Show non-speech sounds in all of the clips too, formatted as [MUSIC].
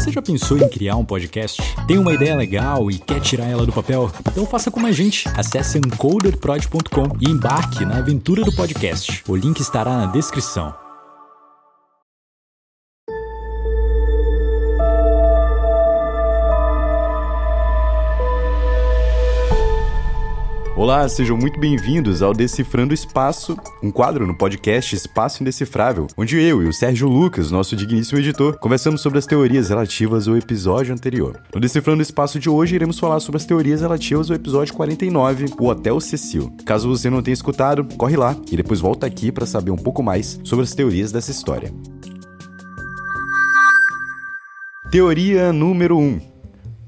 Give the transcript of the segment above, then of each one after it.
Você já pensou em criar um podcast? Tem uma ideia legal e quer tirar ela do papel? Então faça como a gente. Acesse encoderprod.com e embarque na aventura do podcast. O link estará na descrição. Olá, sejam muito bem-vindos ao Decifrando Espaço, um quadro no podcast Espaço Indecifrável, onde eu e o Sérgio Lucas, nosso digníssimo editor, conversamos sobre as teorias relativas ao episódio anterior. No Decifrando Espaço de hoje, iremos falar sobre as teorias relativas ao episódio 49, o Hotel Cecil. Caso você não tenha escutado, corre lá e depois volta aqui para saber um pouco mais sobre as teorias dessa história. Teoria número 1.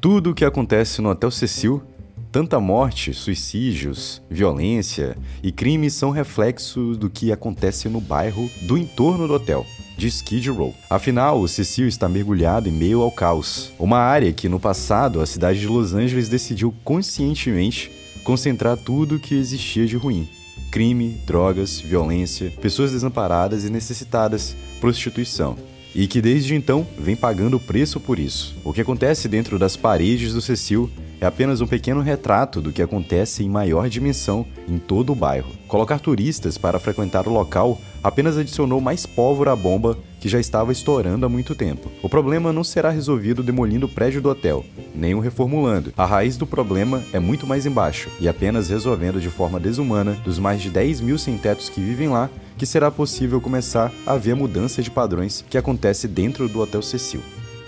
Tudo o que acontece no Hotel Cecil Tanta morte, suicídios, violência e crimes são reflexos do que acontece no bairro do entorno do hotel de Skid Row. Afinal, o Cecil está mergulhado em meio ao caos, uma área que no passado a cidade de Los Angeles decidiu conscientemente concentrar tudo o que existia de ruim. Crime, drogas, violência, pessoas desamparadas e necessitadas, prostituição e que desde então vem pagando o preço por isso. O que acontece dentro das paredes do Cecil é apenas um pequeno retrato do que acontece em maior dimensão em todo o bairro. Colocar turistas para frequentar o local apenas adicionou mais pólvora à bomba que já estava estourando há muito tempo. O problema não será resolvido demolindo o prédio do hotel, nem o reformulando. A raiz do problema é muito mais embaixo, e apenas resolvendo de forma desumana dos mais de 10 mil sem-tetos que vivem lá que será possível começar a ver a mudança de padrões que acontece dentro do Hotel Cecil.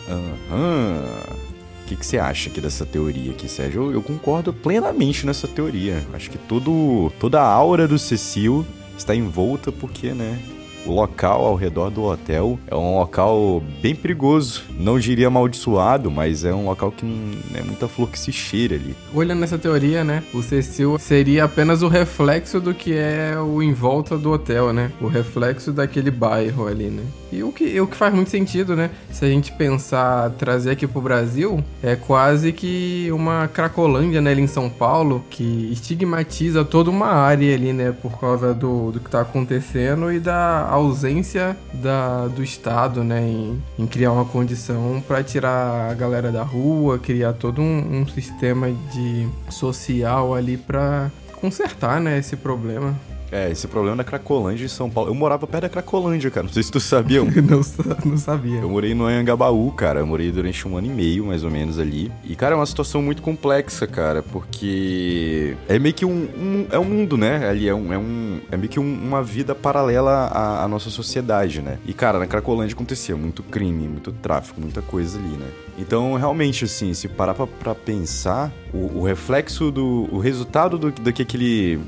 Aham. O que, que você acha aqui dessa teoria aqui, Sérgio? Eu, eu, concordo plenamente nessa teoria. Acho que todo, toda a aura do Cecil está envolta porque, né, o local ao redor do hotel é um local bem perigoso. Não diria amaldiçoado, mas é um local que não é muita flor que se cheira ali. Olhando nessa teoria, né? O Cecil seria apenas o reflexo do que é o em volta do hotel, né? O reflexo daquele bairro ali, né? E o que, o que faz muito sentido, né? Se a gente pensar trazer aqui pro Brasil, é quase que uma Cracolândia, né, ali em São Paulo, que estigmatiza toda uma área ali, né, por causa do, do que tá acontecendo e da ausência da, do Estado, né, em, em criar uma condição para tirar a galera da rua, criar todo um, um sistema de social ali para consertar, né, esse problema. É, esse problema da Cracolândia em São Paulo. Eu morava perto da Cracolândia, cara. Não sei se tu sabia. [LAUGHS] não, não sabia. Eu morei no Anhangabaú, cara. Eu morei durante um ano e meio, mais ou menos, ali. E, cara, é uma situação muito complexa, cara, porque é meio que um. um é um mundo, né? Ali é um. É, um, é meio que um, uma vida paralela à, à nossa sociedade, né? E, cara, na Cracolândia acontecia muito crime, muito tráfico, muita coisa ali, né? Então, realmente, assim, se parar pra, pra pensar, o, o reflexo do. O resultado do, do que aquele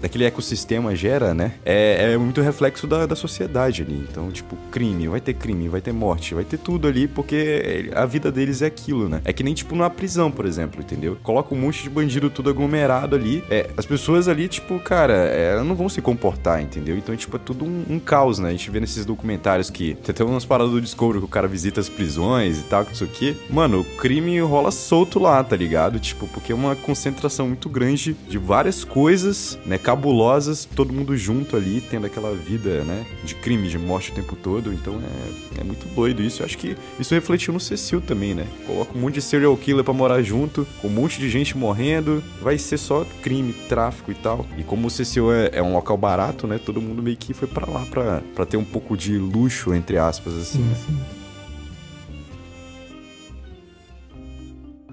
daquele ecossistema gera, né? É, é muito reflexo da, da sociedade ali. Então, tipo, crime, vai ter crime, vai ter morte, vai ter tudo ali, porque a vida deles é aquilo, né? É que nem, tipo, numa prisão, por exemplo, entendeu? Coloca um monte de bandido tudo aglomerado ali. É, as pessoas ali, tipo, cara, é, não vão se comportar, entendeu? Então, tipo, é tudo um, um, caos, né? A gente vê nesses documentários que tem até umas paradas do Discovery que o cara visita as prisões e tal, isso aqui. Mano, o crime rola solto lá, tá ligado? Tipo, porque é uma concentração muito grande de várias coisas, né? Cabulosas, todo mundo junto ali, tendo aquela vida, né, de crime, de morte o tempo todo. Então é, é muito doido isso. Eu acho que isso refletiu no Cecil também, né? Coloca um monte de serial killer pra morar junto, com um monte de gente morrendo, vai ser só crime, tráfico e tal. E como o Cecil é, é um local barato, né, todo mundo meio que foi para lá pra, ter um pouco de luxo, entre aspas, assim. Sim, sim.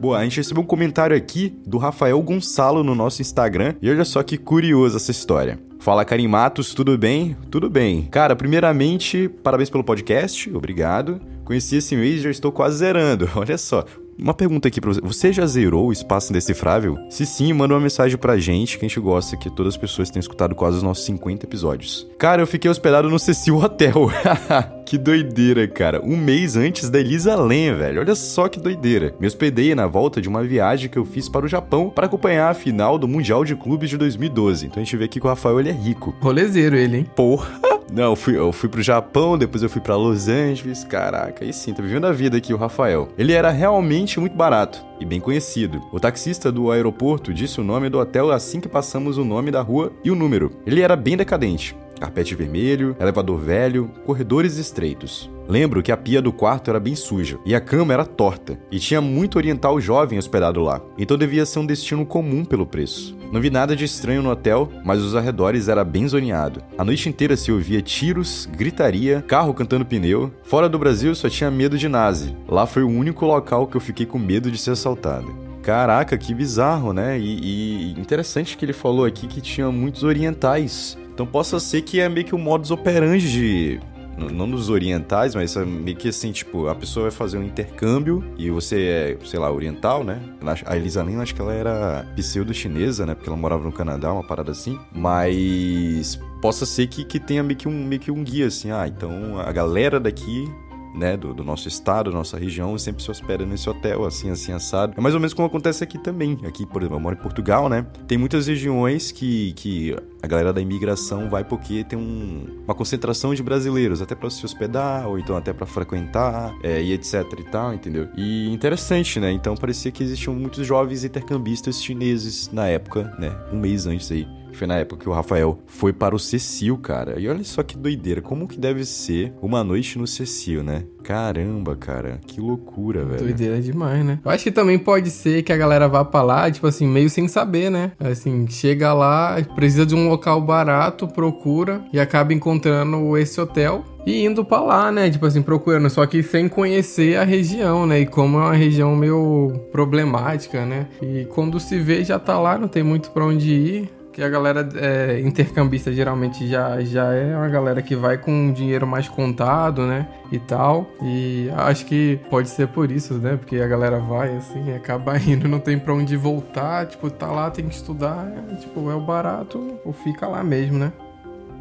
Boa, a gente recebeu um comentário aqui do Rafael Gonçalo no nosso Instagram. E olha só que curioso essa história. Fala, Karim Matos, tudo bem? Tudo bem. Cara, primeiramente, parabéns pelo podcast, obrigado. Conheci esse mês e já estou quase zerando. [LAUGHS] Olha só, uma pergunta aqui pra você. Você já zerou o espaço indecifrável? Se sim, manda uma mensagem pra gente, que a gente gosta que todas as pessoas tenham escutado quase os nossos 50 episódios. Cara, eu fiquei hospedado no Cecil Hotel. [LAUGHS] que doideira, cara. Um mês antes da Elisa Len, velho. Olha só que doideira. Me hospedei na volta de uma viagem que eu fiz para o Japão para acompanhar a final do Mundial de Clubes de 2012. Então a gente vê aqui que o Rafael ele é rico. Rolezeiro ele, hein? Porra! Não, eu fui, eu fui pro Japão, depois eu fui para Los Angeles. Caraca, aí sim, tá vivendo a vida aqui o Rafael. Ele era realmente muito barato e bem conhecido. O taxista do aeroporto disse o nome do hotel assim que passamos o nome da rua e o número. Ele era bem decadente. Carpete vermelho, elevador velho, corredores estreitos. Lembro que a pia do quarto era bem suja e a cama era torta, e tinha muito oriental jovem hospedado lá, então devia ser um destino comum pelo preço. Não vi nada de estranho no hotel, mas os arredores era bem zoneado. A noite inteira se ouvia tiros, gritaria, carro cantando pneu. Fora do Brasil só tinha medo de nazi. Lá foi o único local que eu fiquei com medo de ser assaltado. Caraca, que bizarro, né? E, e interessante que ele falou aqui que tinha muitos orientais. Então possa ser que é meio que o modus operandi de não dos orientais, mas é meio que assim, tipo, a pessoa vai fazer um intercâmbio e você é, sei lá, oriental, né? A Elisa Lin, acho que ela era pseudo-chinesa, né? Porque ela morava no Canadá, uma parada assim. Mas possa ser que, que tenha meio que, um, meio que um guia, assim. Ah, então a galera daqui né, do, do, nosso estado, nossa região, sempre se hospeda nesse hotel, assim, assim, assado. É mais ou menos como acontece aqui também. Aqui, por exemplo, eu moro em Portugal, né? Tem muitas regiões que, que a galera da imigração vai porque tem um, uma concentração de brasileiros, até para se hospedar, ou então até para frequentar, é, e etc e tal, entendeu? E interessante, né? Então parecia que existiam muitos jovens intercambistas chineses na época, né? Um mês antes aí foi na época que o Rafael foi para o Cecil, cara. E olha só que doideira, como que deve ser uma noite no Cecil, né? Caramba, cara, que loucura, velho. Doideira demais, né? Eu acho que também pode ser que a galera vá pra lá, tipo assim, meio sem saber, né? Assim, chega lá, precisa de um local barato, procura e acaba encontrando esse hotel e indo para lá, né? Tipo assim, procurando, só que sem conhecer a região, né? E como é uma região meio problemática, né? E quando se vê já tá lá, não tem muito para onde ir que a galera é, intercambista geralmente já, já é uma galera que vai com dinheiro mais contado, né? E tal. E acho que pode ser por isso, né? Porque a galera vai assim, acaba [LAUGHS] indo, não tem pra onde voltar. Tipo, tá lá, tem que estudar. É, tipo, é o barato ou fica lá mesmo, né?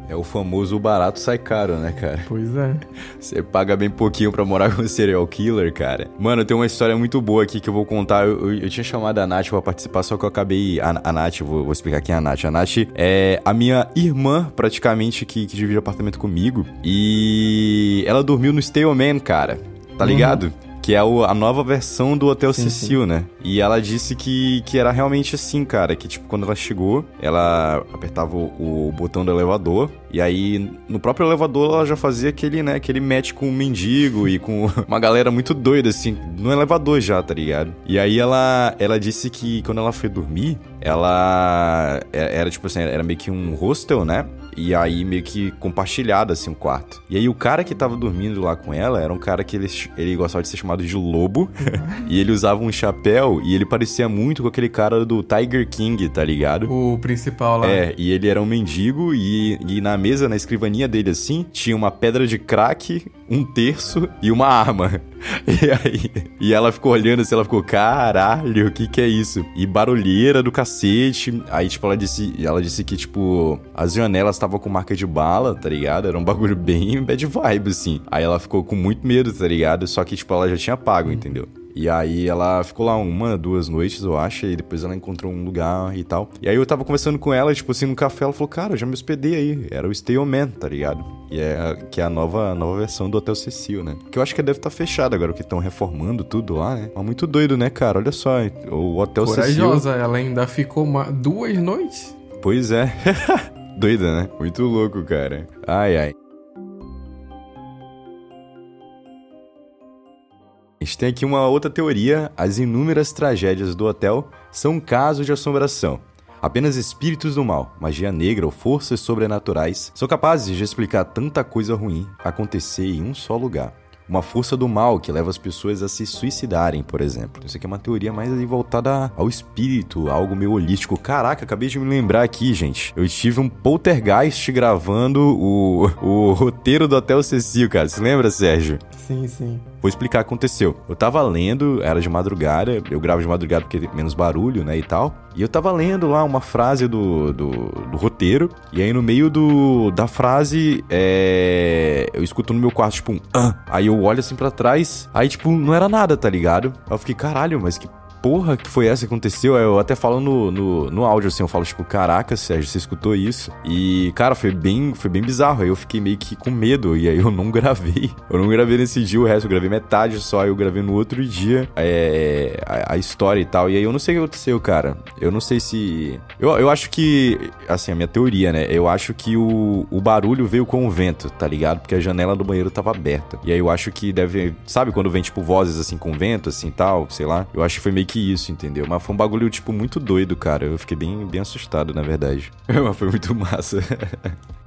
É o famoso barato sai caro, né, cara? Pois é. Você paga bem pouquinho pra morar [LAUGHS] com um serial killer, cara. Mano, tem uma história muito boa aqui que eu vou contar. Eu, eu, eu tinha chamado a Nath pra participar, só que eu acabei. A, a Nath, vou, vou, explicar quem é a Nath. A Nath é a minha irmã, praticamente, que, que divide apartamento comigo. E ela dormiu no Stay Man, cara. Tá uhum. ligado? Uhum que é a nova versão do Hotel sim, Cecil, sim. né? E ela disse que, que era realmente assim, cara, que tipo, quando ela chegou, ela apertava o, o botão do elevador, e aí no próprio elevador ela já fazia aquele, né, aquele match com um mendigo e com [LAUGHS] uma galera muito doida, assim, no elevador já, tá ligado? E aí ela, ela disse que quando ela foi dormir, ela é, era tipo assim, era meio que um hostel, né? E aí meio que compartilhado assim o um quarto. E aí o cara que tava dormindo lá com ela era um cara que ele, ele gostava de ser chamado de lobo. [LAUGHS] e ele usava um chapéu e ele parecia muito com aquele cara do Tiger King, tá ligado? O principal lá. É, e ele era um mendigo e, e na mesa, na escrivaninha dele assim, tinha uma pedra de crack, um terço e uma arma. [LAUGHS] E aí, e ela ficou olhando assim, ela ficou, caralho, o que que é isso? E barulheira do cacete. Aí, tipo, ela disse, ela disse que, tipo, as janelas estavam com marca de bala, tá ligado? Era um bagulho bem bad vibe, assim. Aí ela ficou com muito medo, tá ligado? Só que, tipo, ela já tinha pago, entendeu? E aí ela ficou lá uma, duas noites, eu acho, e depois ela encontrou um lugar e tal. E aí eu tava conversando com ela, tipo assim, no café, ela falou, cara, eu já me hospedei aí. Era o Stay On Man, tá ligado? E é que é a nova, nova versão do Hotel Cecil, né? Que eu acho que deve estar tá fechado agora, que estão reformando tudo lá, né? Mas muito doido, né, cara? Olha só, o Hotel Corajosa, Cecil... Corajosa, ela ainda ficou uma... duas noites? Pois é. [LAUGHS] Doida, né? Muito louco, cara. Ai, ai. A gente tem aqui uma outra teoria: as inúmeras tragédias do hotel são casos de assombração. Apenas espíritos do mal, magia negra ou forças sobrenaturais são capazes de explicar tanta coisa ruim acontecer em um só lugar. Uma força do mal que leva as pessoas a se suicidarem, por exemplo. Isso aqui é uma teoria mais voltada ao espírito, algo meio holístico. Caraca, acabei de me lembrar aqui, gente. Eu tive um poltergeist gravando o, o roteiro do Hotel Cecil, cara. Você lembra, Sérgio? Sim, sim. Vou explicar o que aconteceu. Eu tava lendo, era de madrugada, eu gravo de madrugada porque tem menos barulho, né, e tal. E eu tava lendo lá uma frase do, do, do roteiro, e aí no meio do, da frase, é, eu escuto no meu quarto, tipo, um ah. Aí eu olho assim para trás, aí, tipo, não era nada, tá ligado? Aí eu fiquei, caralho, mas que porra que foi essa que aconteceu? Eu até falo no, no, no áudio, assim, eu falo, tipo, caraca, Sérgio, você escutou isso? E, cara, foi bem, foi bem bizarro. Aí eu fiquei meio que com medo, e aí eu não [LAUGHS] gravei. Eu não gravei nesse dia o resto, eu gravei metade só, eu gravei no outro dia é, a, a, história e tal. E aí eu não sei o que aconteceu, cara. Eu não sei se. Eu, eu acho que. Assim, a minha teoria, né? Eu acho que o, o barulho veio com o vento, tá ligado? Porque a janela do banheiro tava aberta. E aí eu acho que deve. Sabe quando vem, tipo, vozes assim com vento, assim tal, sei lá? Eu acho que foi meio que isso, entendeu? Mas foi um bagulho, tipo, muito doido, cara. Eu fiquei bem, bem assustado, na verdade. [LAUGHS] Mas foi muito massa. [LAUGHS]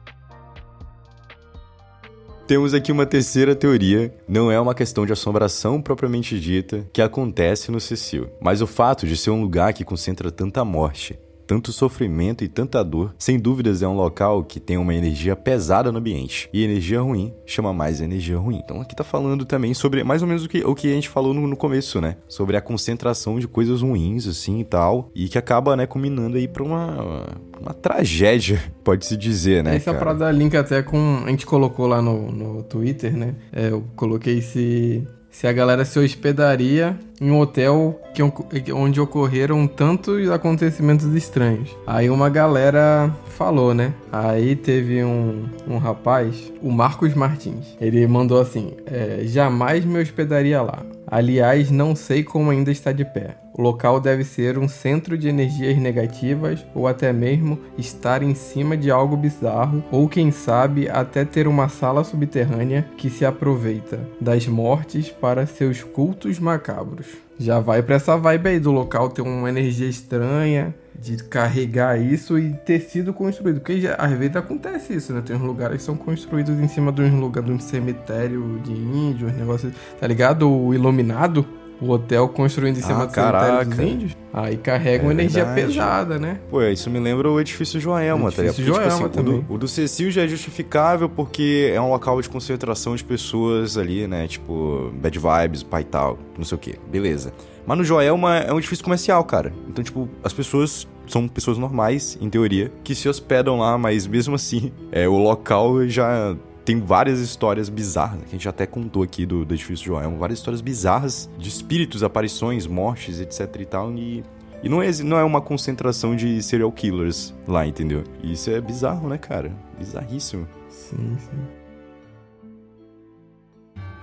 Temos aqui uma terceira teoria. Não é uma questão de assombração propriamente dita que acontece no Cecil, mas o fato de ser um lugar que concentra tanta morte, tanto sofrimento e tanta dor, sem dúvidas é um local que tem uma energia pesada no ambiente. E energia ruim chama mais energia ruim. Então aqui tá falando também sobre mais ou menos o que, o que a gente falou no, no começo, né? Sobre a concentração de coisas ruins, assim e tal. E que acaba, né, culminando aí pra uma, uma tragédia, [LAUGHS] pode-se dizer, né? Essa é pra dar link até com. A gente colocou lá no, no Twitter, né? É, eu coloquei se se a galera se hospedaria em um hotel que, onde ocorreram tantos acontecimentos estranhos. Aí uma galera falou, né? Aí teve um, um rapaz, o Marcos Martins. Ele mandou assim: é, jamais me hospedaria lá. Aliás, não sei como ainda está de pé. O local deve ser um centro de energias negativas ou até mesmo estar em cima de algo bizarro, ou quem sabe até ter uma sala subterrânea que se aproveita das mortes para seus cultos macabros. Já vai para essa vibe aí do local ter uma energia estranha, de carregar isso e ter sido construído. Porque já, às vezes acontece isso, né? Tem uns lugares que são construídos em cima de um lugar de um cemitério de índios, negócio, tá ligado? O iluminado o hotel construindo em cima ah, do cemitério dos índios, aí carrega é uma energia verdade. pesada, né? Pô, isso me lembra o edifício Joelma, tá ligado? Joelma tipo assim, também. O do, o do Cecil já é justificável porque é um local de concentração de pessoas ali, né? Tipo, bad vibes, pai tal, não sei o que. Beleza. Mas no Joelma é um edifício comercial, cara. Então, tipo, as pessoas são pessoas normais, em teoria, que se hospedam lá, mas mesmo assim, é, o local já tem várias histórias bizarras, que a gente até contou aqui do, do edifício Joel, várias histórias bizarras de espíritos, aparições, mortes, etc e tal, e, e não, é, não é uma concentração de serial killers lá, entendeu? E isso é bizarro, né, cara? Bizarríssimo. Sim, sim.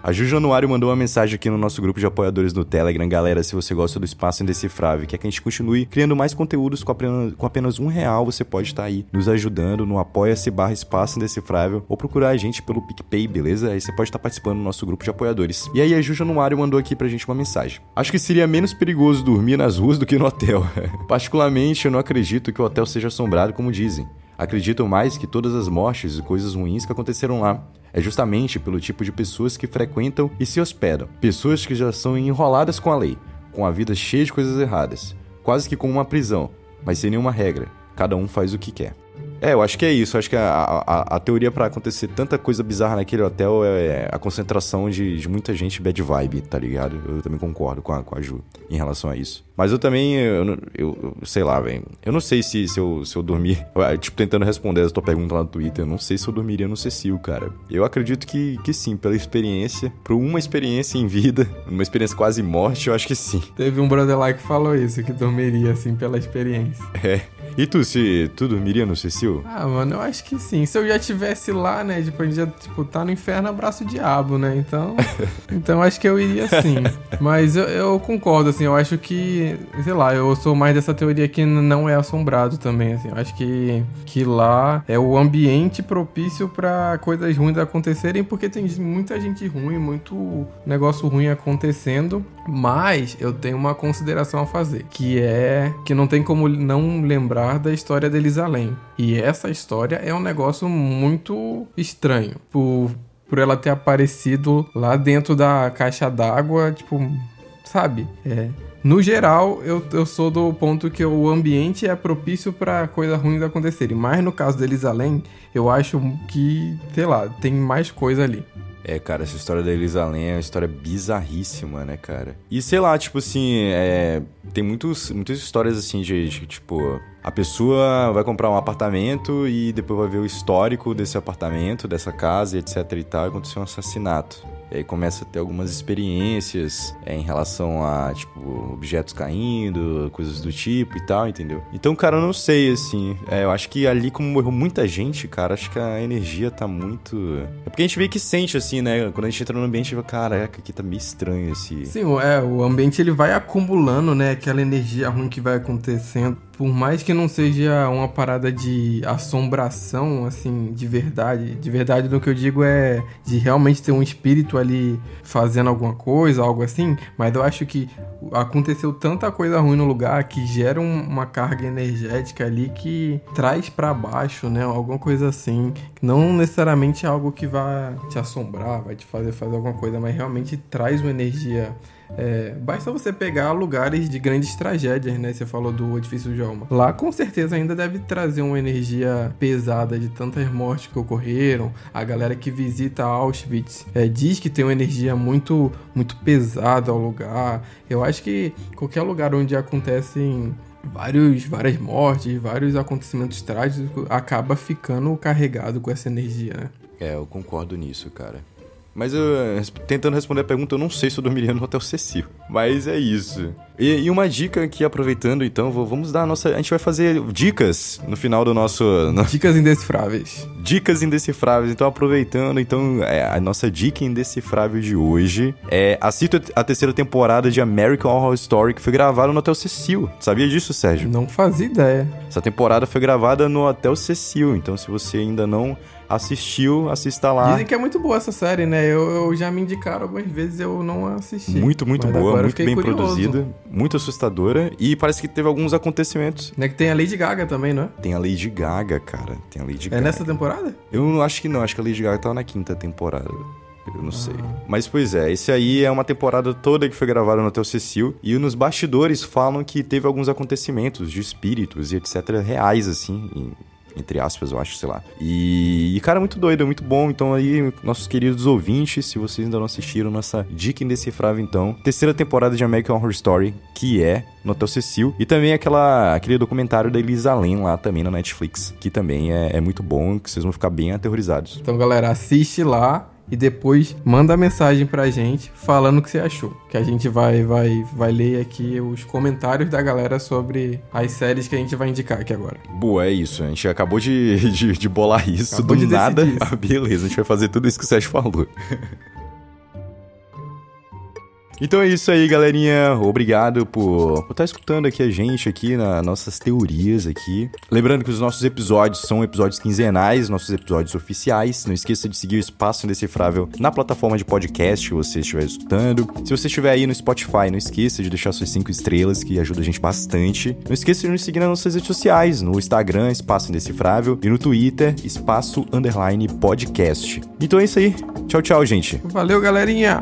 A Ju Januário mandou uma mensagem aqui no nosso grupo de apoiadores do Telegram. Galera, se você gosta do Espaço Indecifrável quer que a gente continue criando mais conteúdos com apenas, com apenas um real, você pode estar aí nos ajudando no apoia-se barra Espaço Indecifrável ou procurar a gente pelo PicPay, beleza? Aí você pode estar participando do nosso grupo de apoiadores. E aí a Ju Januário mandou aqui pra gente uma mensagem. Acho que seria menos perigoso dormir nas ruas do que no hotel. [LAUGHS] Particularmente, eu não acredito que o hotel seja assombrado como dizem. Acredito mais que todas as mortes e coisas ruins que aconteceram lá é justamente pelo tipo de pessoas que frequentam e se hospedam. Pessoas que já são enroladas com a lei, com a vida cheia de coisas erradas, quase que como uma prisão, mas sem nenhuma regra. Cada um faz o que quer. É, eu acho que é isso. Eu acho que a, a, a teoria para acontecer tanta coisa bizarra naquele hotel é a concentração de, de muita gente bad vibe, tá ligado? Eu também concordo com a, com a Ju em relação a isso. Mas eu também, eu, eu, eu sei lá, velho. Eu não sei se, se, eu, se eu dormir. [LAUGHS] Tipo, tentando responder essa tua pergunta lá no Twitter, eu não sei se eu dormiria no Cecil, cara. Eu acredito que, que sim, pela experiência. Por uma experiência em vida, [LAUGHS] uma experiência quase morte, eu acho que sim. Teve um brother lá que falou isso, que dormiria, assim, pela experiência. É. E tu, se tu dormiria no Cecil? Ah, mano, eu acho que sim. Se eu já tivesse lá, né, tipo, a gente já, tipo, tá no inferno, abraço o diabo, né? Então, [LAUGHS] então acho que eu iria sim. Mas eu, eu, concordo, assim, eu acho que, sei lá, eu sou mais dessa teoria que não é assombrado também, assim. Eu acho que, que lá é o ambiente propício para coisas ruins acontecerem, porque tem muita gente ruim, muito negócio ruim acontecendo. Mas eu tenho uma consideração a fazer, que é que não tem como não lembrar da história de Elisalém. E essa história é um negócio muito estranho. Por, por ela ter aparecido lá dentro da caixa d'água, tipo, sabe? É. No geral, eu, eu sou do ponto que o ambiente é propício para coisas ruins acontecerem. Mas no caso de Elisalém, eu acho que, sei lá, tem mais coisa ali. É, cara, essa história da Elisa Lam é uma história bizarríssima, né, cara? E sei lá, tipo assim, é... tem muitos, muitas histórias assim de, de, tipo, a pessoa vai comprar um apartamento e depois vai ver o histórico desse apartamento, dessa casa, etc e tal, e aconteceu um assassinato. E aí começa a ter algumas experiências é, em relação a, tipo, objetos caindo, coisas do tipo e tal, entendeu? Então, cara, eu não sei, assim. É, eu acho que ali, como morreu muita gente, cara, acho que a energia tá muito. É porque a gente meio que sente, assim, né? Quando a gente entra no ambiente, fala, caraca, aqui tá meio estranho esse. Sim, é, o ambiente ele vai acumulando, né? Aquela energia ruim que vai acontecendo por mais que não seja uma parada de assombração, assim, de verdade, de verdade no que eu digo é de realmente ter um espírito ali fazendo alguma coisa, algo assim, mas eu acho que aconteceu tanta coisa ruim no lugar que gera uma carga energética ali que traz para baixo, né? Alguma coisa assim. Não necessariamente algo que vai te assombrar, vai te fazer fazer alguma coisa, mas realmente traz uma energia é, basta você pegar lugares de grandes tragédias, né? Você falou do edifício de Alma. Lá com certeza ainda deve trazer uma energia pesada de tantas mortes que ocorreram. A galera que visita Auschwitz é, diz que tem uma energia muito, muito pesada ao lugar. Eu acho que qualquer lugar onde acontecem vários, várias mortes, vários acontecimentos trágicos, acaba ficando carregado com essa energia, né? É, eu concordo nisso, cara. Mas eu, tentando responder a pergunta, eu não sei se eu dormiria no Hotel Cecil. Mas é isso. E, e, uma dica aqui, aproveitando, então, vamos dar a nossa. A gente vai fazer dicas no final do nosso. No... [LAUGHS] Dicas indecifráveis. Dicas indecifráveis. Então, aproveitando, então, é, a nossa dica indecifrável de hoje é assista a terceira temporada de American Horror Story, que foi gravada no Hotel Cecil. Sabia disso, Sérgio? Não fazia ideia. Essa temporada foi gravada no Hotel Cecil. Então, se você ainda não assistiu, assista lá. Dizem que é muito boa essa série, né? Eu, eu já me indicaram algumas vezes, eu não assisti. Muito, muito boa, muito bem curioso. produzida, muito assustadora e parece que teve alguns acontecimentos. Né que tem a Lady Gaga também, não é? Tem a Lady Gaga, cara. Tem a Lady é Gaga. É nessa temporada? Eu acho que não, acho que a Lady Gaga tava na quinta temporada. Eu não ah. sei. Mas, pois é, esse aí é uma temporada toda que foi gravada no Hotel Cecil. E nos bastidores falam que teve alguns acontecimentos de espíritos e etc. reais, assim entre aspas, eu acho, sei lá. E, e, cara, muito doido, muito bom. Então aí, nossos queridos ouvintes, se vocês ainda não assistiram, nossa dica indecifrável, então. Terceira temporada de American Horror Story, que é no Hotel Cecil. E também aquela, aquele documentário da Elisa Lam lá também na Netflix, que também é, é muito bom, que vocês vão ficar bem aterrorizados. Então, galera, assiste lá e depois manda mensagem pra gente falando o que você achou. Que a gente vai, vai, vai ler aqui os comentários da galera sobre as séries que a gente vai indicar aqui agora. Boa, é isso. A gente acabou de, de, de bolar isso acabou do de nada. Ah, [LAUGHS] beleza, a gente vai fazer tudo isso que o Sérgio falou. [LAUGHS] Então é isso aí, galerinha. Obrigado por estar tá escutando aqui a gente aqui nas nossas teorias aqui. Lembrando que os nossos episódios são episódios quinzenais, nossos episódios oficiais. Não esqueça de seguir o Espaço Indecifrável na plataforma de podcast que você estiver escutando. Se você estiver aí no Spotify, não esqueça de deixar suas cinco estrelas, que ajuda a gente bastante. Não esqueça de nos seguir nas nossas redes sociais, no Instagram, Espaço Indecifrável, e no Twitter, Espaço Underline Podcast. Então é isso aí. Tchau, tchau, gente. Valeu, galerinha.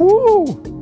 Uh!